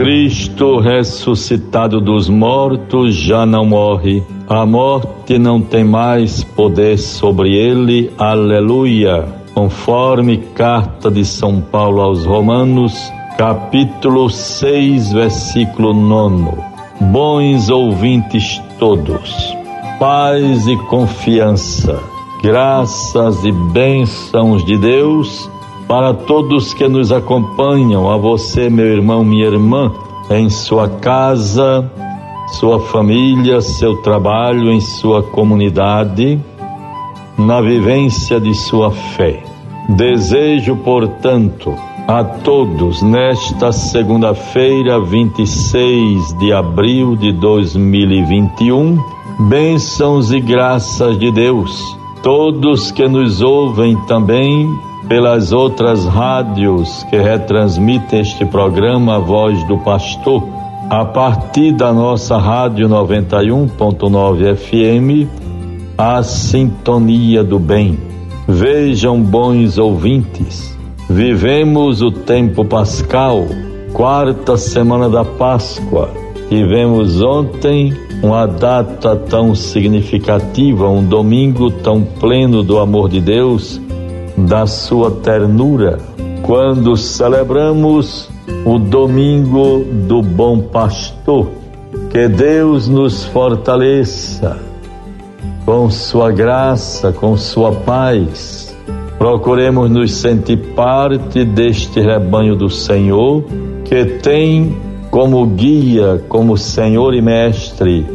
Cristo ressuscitado dos mortos já não morre. A morte não tem mais poder sobre ele. Aleluia. Conforme carta de São Paulo aos Romanos, capítulo 6, versículo 9. Bons ouvintes todos, paz e confiança, graças e bênçãos de Deus para todos que nos acompanham, a você, meu irmão, minha irmã, em sua casa, sua família, seu trabalho, em sua comunidade, na vivência de sua fé. Desejo, portanto, a todos nesta segunda-feira, 26 de abril de 2021, bênçãos e graças de Deus. Todos que nos ouvem também pelas outras rádios que retransmitem este programa Voz do Pastor, a partir da nossa rádio 91.9 FM, a Sintonia do Bem. Vejam, bons ouvintes, vivemos o tempo pascal, quarta semana da Páscoa. Tivemos ontem uma data tão significativa, um domingo tão pleno do amor de Deus da sua ternura, quando celebramos o domingo do Bom Pastor. Que Deus nos fortaleça com sua graça, com sua paz. Procuremos nos sentir parte deste rebanho do Senhor, que tem como guia, como Senhor e Mestre,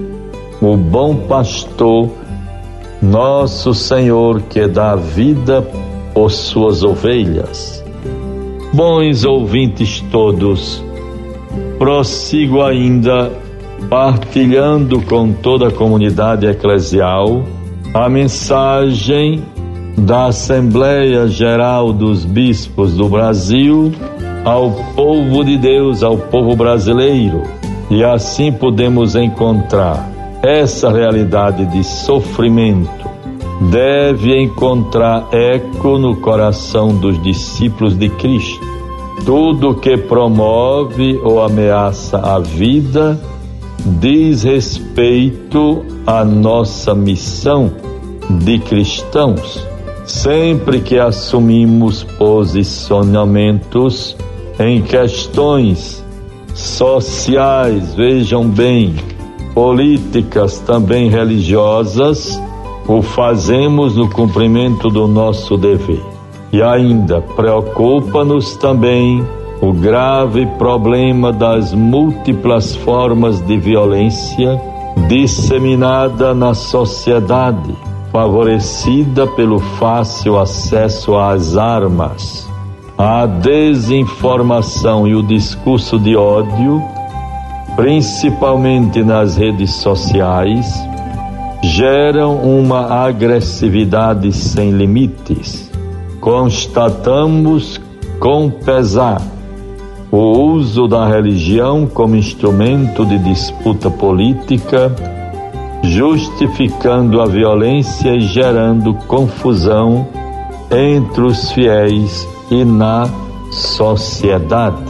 o bom pastor, nosso Senhor, que dá vida por suas ovelhas. Bons ouvintes todos, prossigo ainda partilhando com toda a comunidade eclesial a mensagem da Assembleia Geral dos Bispos do Brasil ao povo de Deus, ao povo brasileiro. E assim podemos encontrar essa realidade de sofrimento, deve encontrar eco no coração dos discípulos de Cristo. Tudo que promove ou ameaça a vida diz respeito à nossa missão de cristãos. Sempre que assumimos posicionamentos em questões sociais, vejam bem, políticas também religiosas, o fazemos no cumprimento do nosso dever. E ainda preocupa-nos também o grave problema das múltiplas formas de violência disseminada na sociedade, favorecida pelo fácil acesso às armas. A desinformação e o discurso de ódio, principalmente nas redes sociais, geram uma agressividade sem limites. Constatamos com pesar o uso da religião como instrumento de disputa política, justificando a violência e gerando confusão entre os fiéis e na sociedade.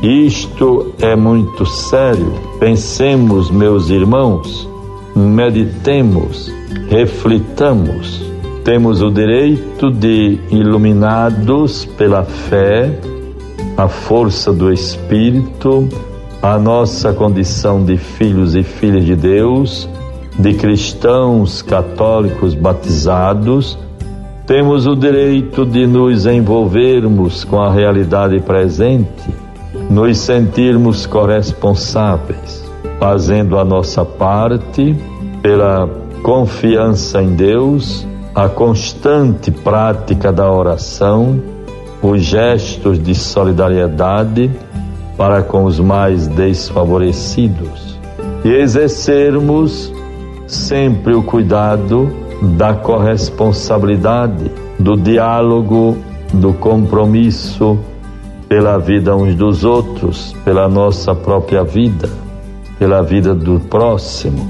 Isto é muito sério. Pensemos, meus irmãos, meditemos, reflitamos. Temos o direito de, iluminados pela fé, a força do Espírito, a nossa condição de filhos e filhas de Deus, de cristãos católicos batizados, temos o direito de nos envolvermos com a realidade presente, nos sentirmos corresponsáveis fazendo a nossa parte pela confiança em Deus, a constante prática da oração, os gestos de solidariedade para com os mais desfavorecidos. E exercermos sempre o cuidado da corresponsabilidade, do diálogo, do compromisso pela vida uns dos outros, pela nossa própria vida pela vida do próximo.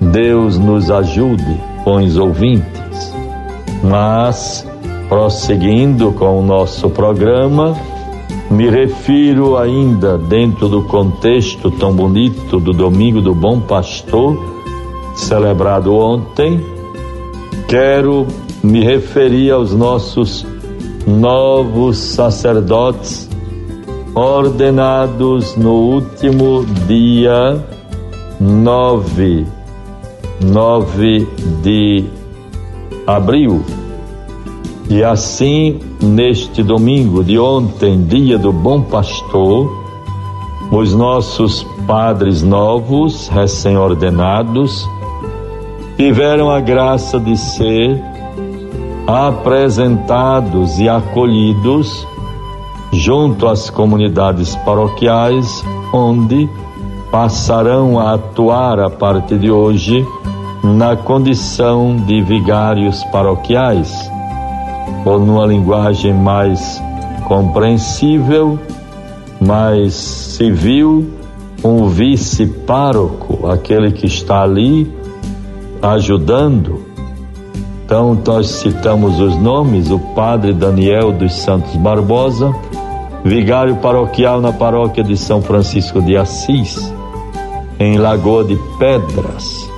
Deus nos ajude, bons ouvintes. Mas, prosseguindo com o nosso programa, Me refiro ainda dentro do contexto tão bonito do Domingo do Bom Pastor, celebrado ontem. Quero me referir aos nossos novos sacerdotes ordenados no último dia 9, 9 de abril. E assim, neste domingo de ontem, dia do Bom Pastor, os nossos padres novos, recém-ordenados, tiveram a graça de ser apresentados e acolhidos junto às comunidades paroquiais, onde passarão a atuar a partir de hoje na condição de vigários paroquiais, ou numa linguagem mais compreensível, mais civil, um vice-pároco, aquele que está ali ajudando. Então, nós citamos os nomes: o padre Daniel dos Santos Barbosa, vigário paroquial na paróquia de São Francisco de Assis, em Lagoa de Pedras.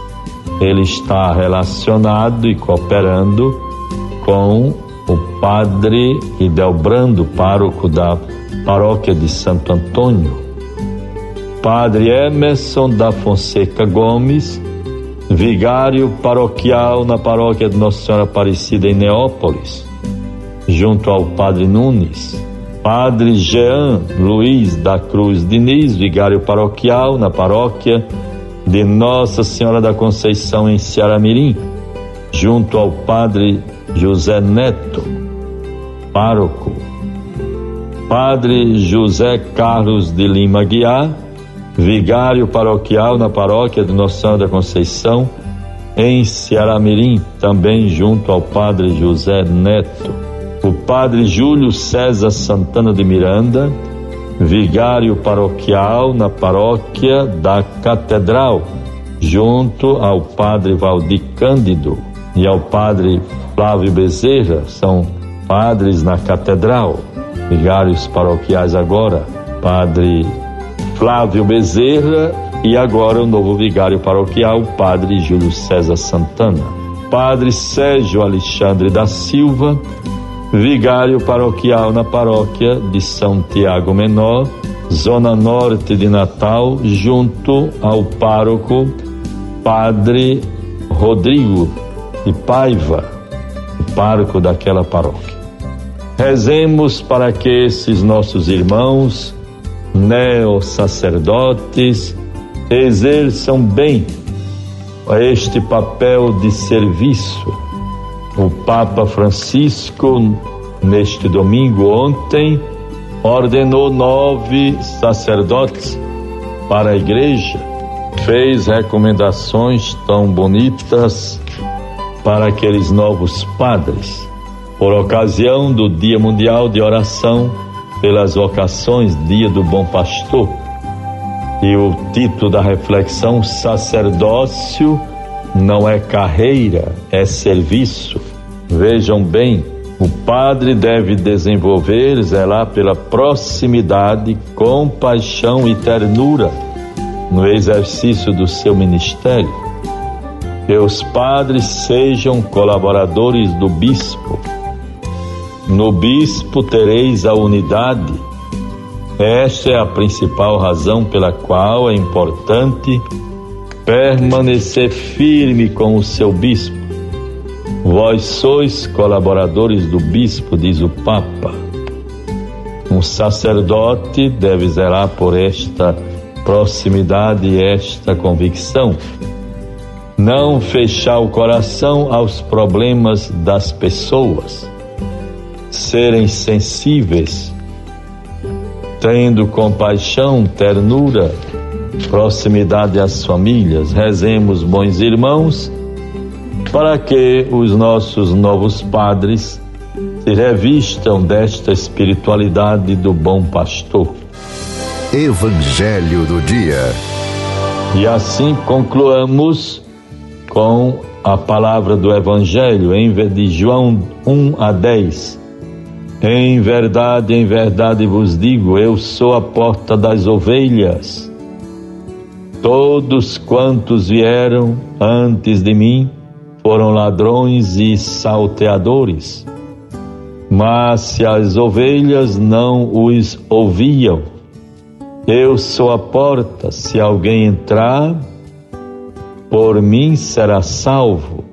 Ele está relacionado e cooperando com o padre Idelbrando, pároco da paróquia de Santo Antônio. Padre Emerson da Fonseca Gomes, vigário paroquial na paróquia de Nossa Senhora Aparecida em Neópolis, junto ao Padre Nunes. Padre Jean Luiz da Cruz Diniz, vigário paroquial na paróquia de Nossa Senhora da Conceição em Ceará-Mirim, junto ao Padre José Neto, pároco. Padre José Carlos de Lima Guiar, vigário paroquial na paróquia de Nossa Senhora da Conceição em Ceará-Mirim, também junto ao Padre José Neto o padre Júlio César Santana de Miranda, vigário paroquial na paróquia da Catedral, junto ao padre Valdir Cândido e ao padre Flávio Bezerra, são padres na Catedral, vigários paroquiais agora, padre Flávio Bezerra e agora o novo vigário paroquial, padre Júlio César Santana. Padre Sérgio Alexandre da Silva, vigário paroquial na paróquia de São Tiago Menor, zona norte de Natal, junto ao pároco Padre Rodrigo de Paiva, o pároco daquela paróquia. Rezemos para que esses nossos irmãos neo-sacerdotes exerçam bem este papel de serviço o Papa Francisco, neste domingo, ontem, ordenou nove sacerdotes para a igreja, fez recomendações tão bonitas para aqueles novos padres, por ocasião do Dia Mundial de Oração pelas Vocações, Dia do Bom Pastor. E o título da reflexão: Sacerdócio não é carreira, é serviço. Vejam bem, o padre deve desenvolver, zelar pela proximidade, compaixão e ternura no exercício do seu ministério. Que os padres sejam colaboradores do bispo. No bispo tereis a unidade. Esta é a principal razão pela qual é importante permanecer firme com o seu bispo. Vós sois colaboradores do bispo, diz o Papa. Um sacerdote deve zelar por esta proximidade e esta convicção. Não fechar o coração aos problemas das pessoas. Serem sensíveis, tendo compaixão, ternura, proximidade às famílias. Rezemos, bons irmãos, para que os nossos novos padres se revistam desta espiritualidade do bom pastor. Evangelho do Dia. E assim concluamos com a palavra do Evangelho em de João 1 a 10. Em verdade, em verdade vos digo: eu sou a porta das ovelhas. Todos quantos vieram antes de mim foram ladrões e salteadores. Mas se as ovelhas não os ouviam, eu sou a porta, se alguém entrar, por mim será salvo.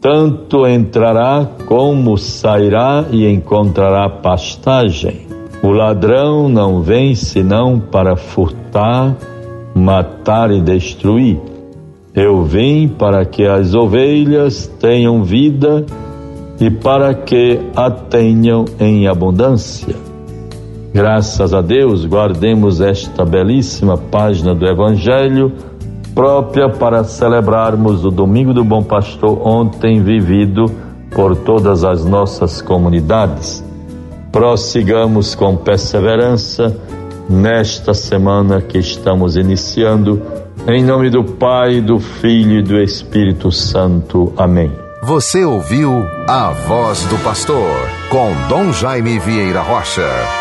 Tanto entrará como sairá e encontrará pastagem. O ladrão não vem senão para furtar, matar e destruir. Eu vim para que as ovelhas tenham vida e para que a tenham em abundância. Graças a Deus, guardemos esta belíssima página do Evangelho, própria para celebrarmos o Domingo do Bom Pastor, ontem vivido por todas as nossas comunidades. Prossigamos com perseverança nesta semana que estamos iniciando em nome do Pai, do Filho e do Espírito Santo. Amém. Você ouviu a voz do pastor com Dom Jaime Vieira Rocha.